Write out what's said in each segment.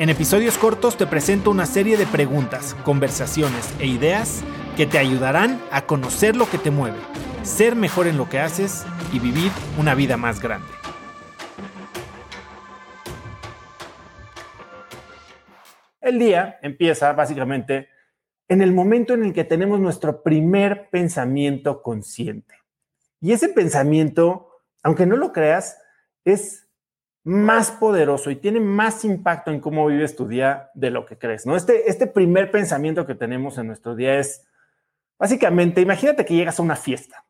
En episodios cortos te presento una serie de preguntas, conversaciones e ideas que te ayudarán a conocer lo que te mueve, ser mejor en lo que haces y vivir una vida más grande. El día empieza básicamente en el momento en el que tenemos nuestro primer pensamiento consciente. Y ese pensamiento, aunque no lo creas, es más poderoso y tiene más impacto en cómo vives tu día de lo que crees, ¿no? Este, este primer pensamiento que tenemos en nuestro día es, básicamente, imagínate que llegas a una fiesta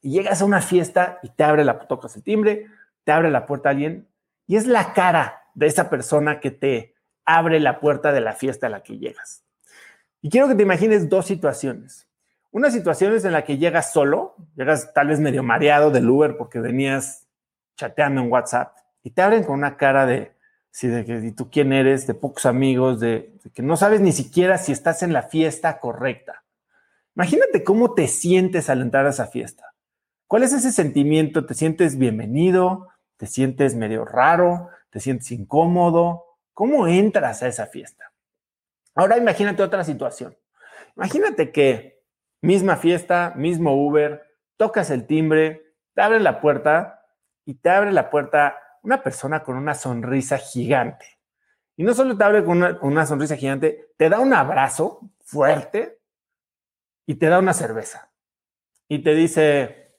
y llegas a una fiesta y te abre la, tocas el timbre, te abre la puerta alguien y es la cara de esa persona que te abre la puerta de la fiesta a la que llegas. Y quiero que te imagines dos situaciones. Una situación es en la que llegas solo, llegas tal vez medio mareado del Uber porque venías chateando en WhatsApp y te abren con una cara de, sí, de que ¿y tú quién eres, de pocos amigos, de, que no sabes ni siquiera si estás en la fiesta correcta. Imagínate cómo te sientes al entrar a esa fiesta. ¿Cuál es ese sentimiento? ¿Te sientes bienvenido? ¿Te sientes medio raro? ¿Te sientes incómodo? ¿Cómo entras a esa fiesta? Ahora imagínate otra situación. Imagínate que misma fiesta, mismo Uber, tocas el timbre, te abre la puerta y te abre la puerta una persona con una sonrisa gigante. Y no solo te abre con una, una sonrisa gigante, te da un abrazo fuerte y te da una cerveza. Y te dice,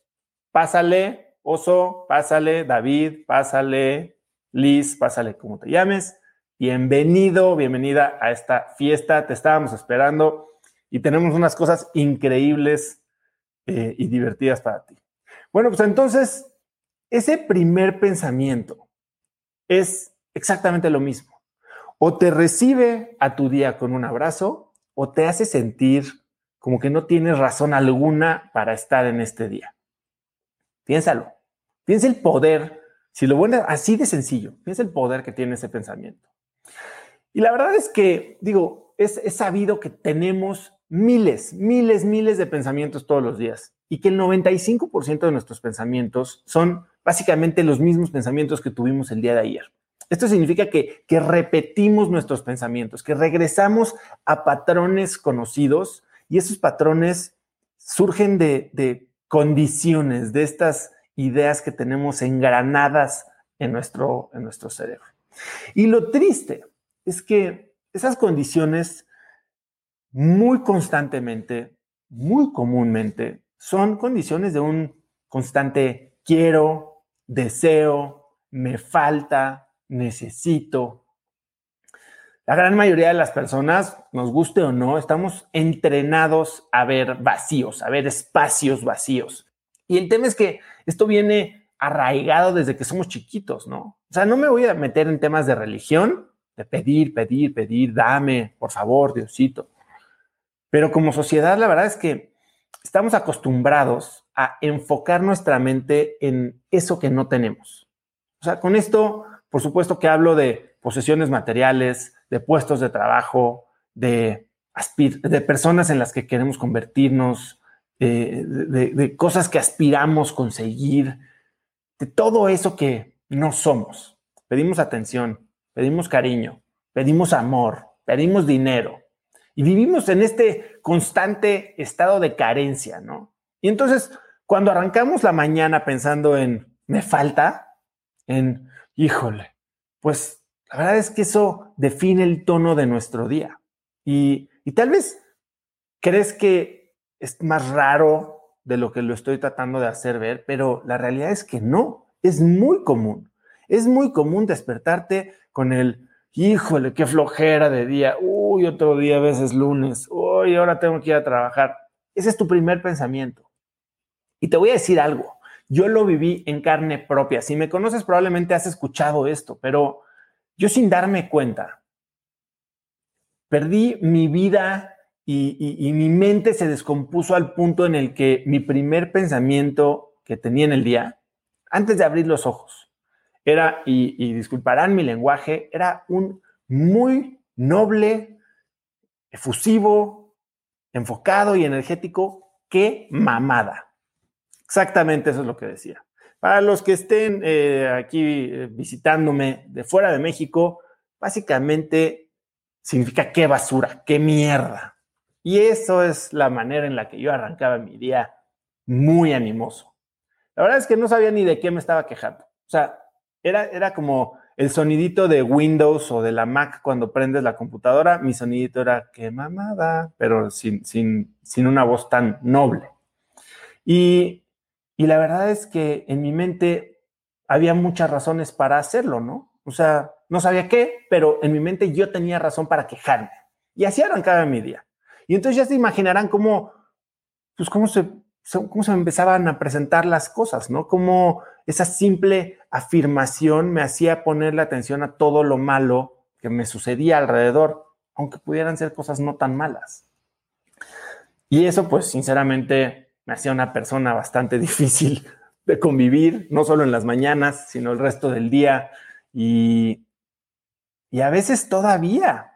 pásale, Oso, pásale, David, pásale, Liz, pásale como te llames. Bienvenido, bienvenida a esta fiesta. Te estábamos esperando y tenemos unas cosas increíbles eh, y divertidas para ti. Bueno, pues entonces, ese primer pensamiento es exactamente lo mismo. O te recibe a tu día con un abrazo o te hace sentir como que no tienes razón alguna para estar en este día. Piénsalo. Piensa el poder, si lo bueno, así de sencillo, piensa el poder que tiene ese pensamiento. Y la verdad es que, digo, es, es sabido que tenemos miles, miles, miles de pensamientos todos los días y que el 95% de nuestros pensamientos son básicamente los mismos pensamientos que tuvimos el día de ayer. Esto significa que, que repetimos nuestros pensamientos, que regresamos a patrones conocidos y esos patrones surgen de, de condiciones, de estas ideas que tenemos engranadas en nuestro, en nuestro cerebro. Y lo triste es que esas condiciones muy constantemente, muy comúnmente, son condiciones de un constante quiero, deseo, me falta, necesito. La gran mayoría de las personas, nos guste o no, estamos entrenados a ver vacíos, a ver espacios vacíos. Y el tema es que esto viene arraigado desde que somos chiquitos, ¿no? O sea, no me voy a meter en temas de religión, de pedir, pedir, pedir, dame, por favor, Diosito. Pero como sociedad, la verdad es que estamos acostumbrados a enfocar nuestra mente en eso que no tenemos. O sea, con esto, por supuesto que hablo de posesiones materiales, de puestos de trabajo, de, de personas en las que queremos convertirnos, eh, de, cosas que aspiramos conseguir, de todo eso que no somos. Pedimos atención, pedimos cariño, pedimos amor, pedimos dinero y vivimos en este constante estado de carencia, ¿no? Y entonces, cuando arrancamos la mañana pensando en me falta, en híjole, pues la verdad es que eso define el tono de nuestro día. Y, tal vez crees que es más raro de lo que lo estoy tratando de hacer ver, pero la realidad es que no, es muy común. Es muy común despertarte con el, híjole, qué flojera de día, uy, otro día a veces lunes, uy, ahora tengo que ir a trabajar. Ese es tu primer pensamiento. Y te voy a decir algo, yo lo viví en carne propia. Si me conoces, probablemente has escuchado esto, pero yo sin darme cuenta, perdí mi vida y, mi mente se descompuso al punto en el que mi primer pensamiento que tenía en el día antes de abrir los ojos. Era, y, disculparán mi lenguaje, era un muy noble, efusivo, enfocado y energético. ¡Qué mamada! Exactamente eso es lo que decía. Para los que estén eh, aquí eh, visitándome de fuera de México, básicamente significa qué basura, qué mierda. Y eso es la manera en la que yo arrancaba mi día muy animoso. La verdad es que no sabía ni de qué me estaba quejando. O sea, era, era como el sonidito de Windows o de la Mac cuando prendes la computadora. Mi sonidito era qué mamada, pero sin, sin, sin una voz tan noble. Y y la verdad es que en mi mente había muchas razones para hacerlo, ¿no? O sea, no sabía qué, pero en mi mente yo tenía razón para quejarme. Y así arrancaba mi día. Y entonces ya se imaginarán cómo, pues cómo se, cómo se empezaban a presentar las cosas, ¿no? Cómo esa simple afirmación me hacía ponerle atención a todo lo malo que me sucedía alrededor, aunque pudieran ser cosas no tan malas. Y eso, pues, sinceramente, me hacía una persona bastante difícil de convivir, no solo en las mañanas, sino el resto del día. Y, y a veces todavía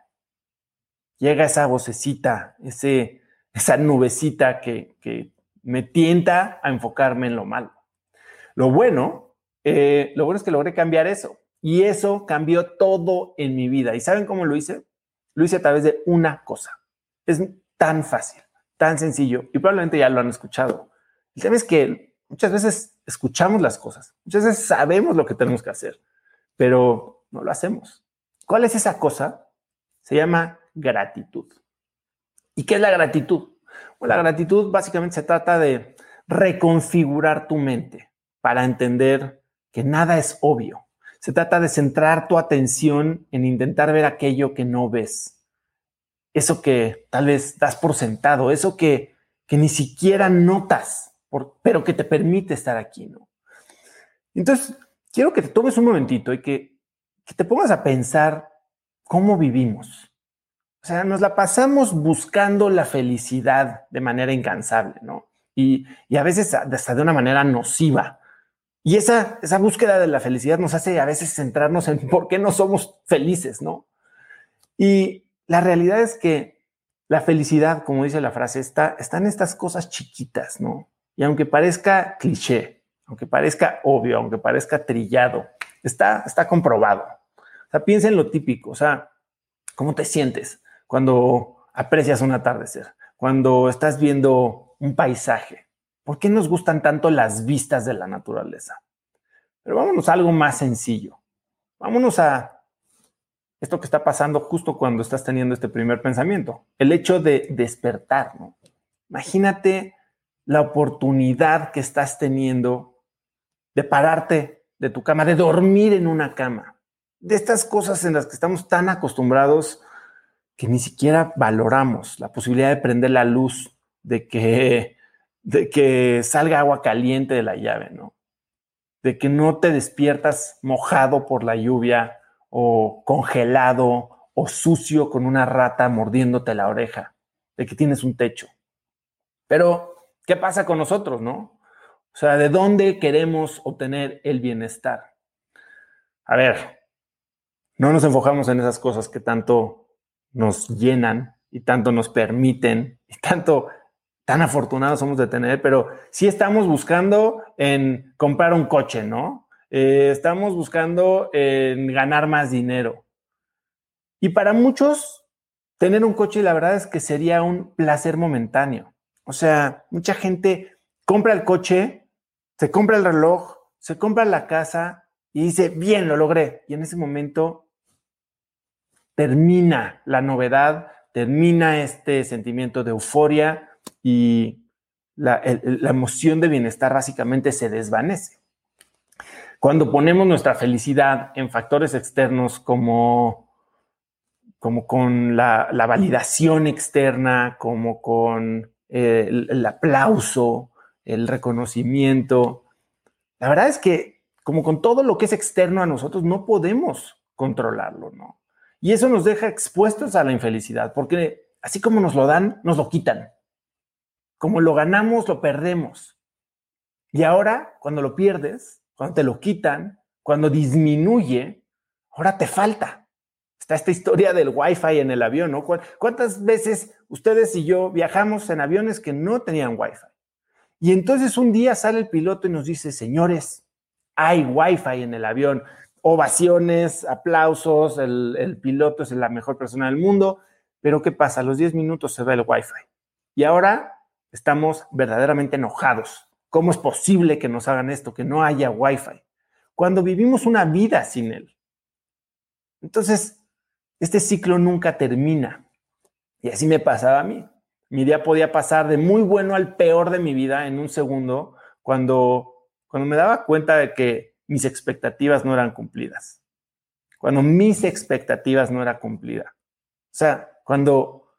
llega esa vocecita, ese, esa nubecita que, que me tienta a enfocarme en lo malo. Lo bueno, eh, lo bueno es que logré cambiar eso. Y eso cambió todo en mi vida. ¿Y saben cómo lo hice? Lo hice a través de una cosa. Es tan fácil tan sencillo y probablemente ya lo han escuchado. El tema es que muchas veces escuchamos las cosas, muchas veces sabemos lo que tenemos que hacer, pero no lo hacemos. ¿Cuál es esa cosa? Se llama gratitud. ¿Y qué es la gratitud? Bueno, la gratitud básicamente se trata de reconfigurar tu mente para entender que nada es obvio. Se trata de centrar tu atención en intentar ver aquello que no ves eso que tal vez das por sentado, eso que, que ni siquiera notas, pero que te permite estar aquí, ¿no? Entonces, quiero que te tomes un momentito y que, que te pongas a pensar cómo vivimos. O sea, nos la pasamos buscando la felicidad de manera incansable, ¿no? Y, y, a veces hasta de una manera nociva. Y esa, esa búsqueda de la felicidad nos hace a veces centrarnos en por qué no somos felices, ¿no? Y, la realidad es que la felicidad, como dice la frase, está, en estas cosas chiquitas, ¿no? Y aunque parezca cliché, aunque parezca obvio, aunque parezca trillado, está, está comprobado. O sea, piensa en lo típico, o sea, ¿cómo te sientes cuando aprecias un atardecer? Cuando estás viendo un paisaje. ¿Por qué nos gustan tanto las vistas de la naturaleza? Pero vámonos a algo más sencillo. Vámonos a esto que está pasando justo cuando estás teniendo este primer pensamiento, el hecho de despertar. Imagínate la oportunidad que estás teniendo de pararte de tu cama, de dormir en una cama, de estas cosas en las que estamos tan acostumbrados que ni siquiera valoramos la posibilidad de prender la luz, de que, de que salga agua caliente de la llave, ¿no? De que no te despiertas mojado por la lluvia o congelado o sucio con una rata mordiéndote la oreja, de que tienes un techo. Pero, ¿qué pasa con nosotros, no? O sea, ¿de dónde queremos obtener el bienestar? A ver, no nos enfocamos en esas cosas que tanto nos llenan y tanto nos permiten y tanto tan afortunados somos de tener, pero sí estamos buscando en comprar un coche, ¿no? Eh, estamos buscando en ganar más dinero. Y para muchos, tener un coche, la verdad es que sería un placer momentáneo. O sea, mucha gente compra el coche, se compra el reloj, se compra la casa y dice, bien, lo logré. Y en ese momento termina la novedad, termina este sentimiento de euforia y la emoción de bienestar básicamente se desvanece. Cuando ponemos nuestra felicidad en factores externos como, como con la, validación externa, como con eh, el, el aplauso, el reconocimiento, la verdad es que como con todo lo que es externo a nosotros, no podemos controlarlo, ¿no? Y eso nos deja expuestos a la infelicidad, porque así como nos lo dan, nos lo quitan. Como lo ganamos, lo perdemos. Y ahora, cuando lo pierdes, cuando te lo quitan, cuando disminuye, ahora te falta. Está esta historia del Wi-Fi en el avión, ¿no? ¿Cuántas veces ustedes y yo viajamos en aviones que no tenían Wi-Fi? Y entonces un día sale el piloto y nos dice, señores, hay Wi-Fi en el avión. Ovaciones, aplausos, el, piloto es la mejor persona del mundo. Pero ¿qué pasa? A los 10 minutos se va el Wi-Fi. Y ahora estamos verdaderamente enojados. ¿Cómo es posible que nos hagan esto, que no haya Wi-Fi? Cuando vivimos una vida sin él. Entonces, este ciclo nunca termina. Y así me pasaba a mí. Mi día podía pasar de muy bueno al peor de mi vida en un segundo cuando, cuando me daba cuenta de que mis expectativas no eran cumplidas. Cuando mis expectativas no eran cumplidas. O sea, cuando,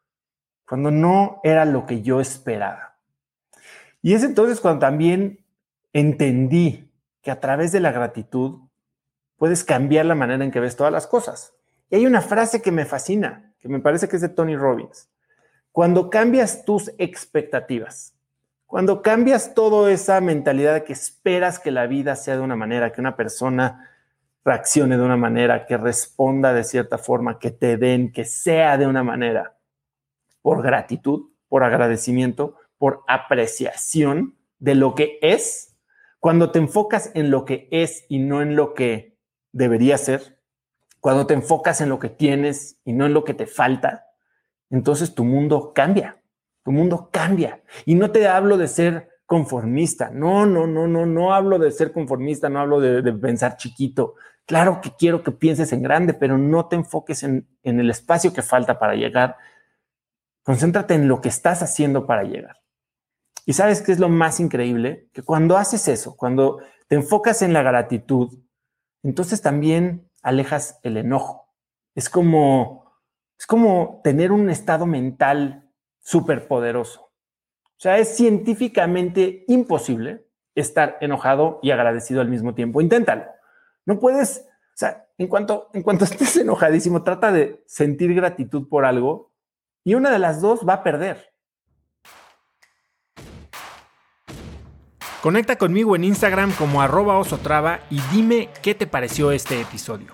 cuando no era lo que yo esperaba. Y es entonces cuando también entendí que a través de la gratitud puedes cambiar la manera en que ves todas las cosas. Y hay una frase que me fascina, que me parece que es de Tony Robbins. Cuando cambias tus expectativas, cuando cambias toda esa mentalidad de que esperas que la vida sea de una manera, que una persona reaccione de una manera, que responda de cierta forma, que te den, que sea de una manera, por gratitud, por agradecimiento, por apreciación de lo que es, cuando te enfocas en lo que es y no en lo que debería ser, cuando te enfocas en lo que tienes y no en lo que te falta, entonces tu mundo cambia, tu mundo cambia. Y no te hablo de ser conformista, no, no, no, no, no hablo de ser conformista, no hablo de, pensar chiquito. Claro que quiero que pienses en grande, pero no te enfoques en, en el espacio que falta para llegar. Concéntrate en lo que estás haciendo para llegar. Y sabes qué es lo más increíble? Que cuando haces eso, cuando te enfocas en la gratitud, entonces también alejas el enojo. Es como, es como tener un estado mental súper poderoso. O sea, es científicamente imposible estar enojado y agradecido al mismo tiempo. Inténtalo. No puedes, o sea, en cuanto, en cuanto estés enojadísimo, trata de sentir gratitud por algo y una de las dos va a perder. Conecta conmigo en Instagram como arroba osotrava y dime qué te pareció este episodio.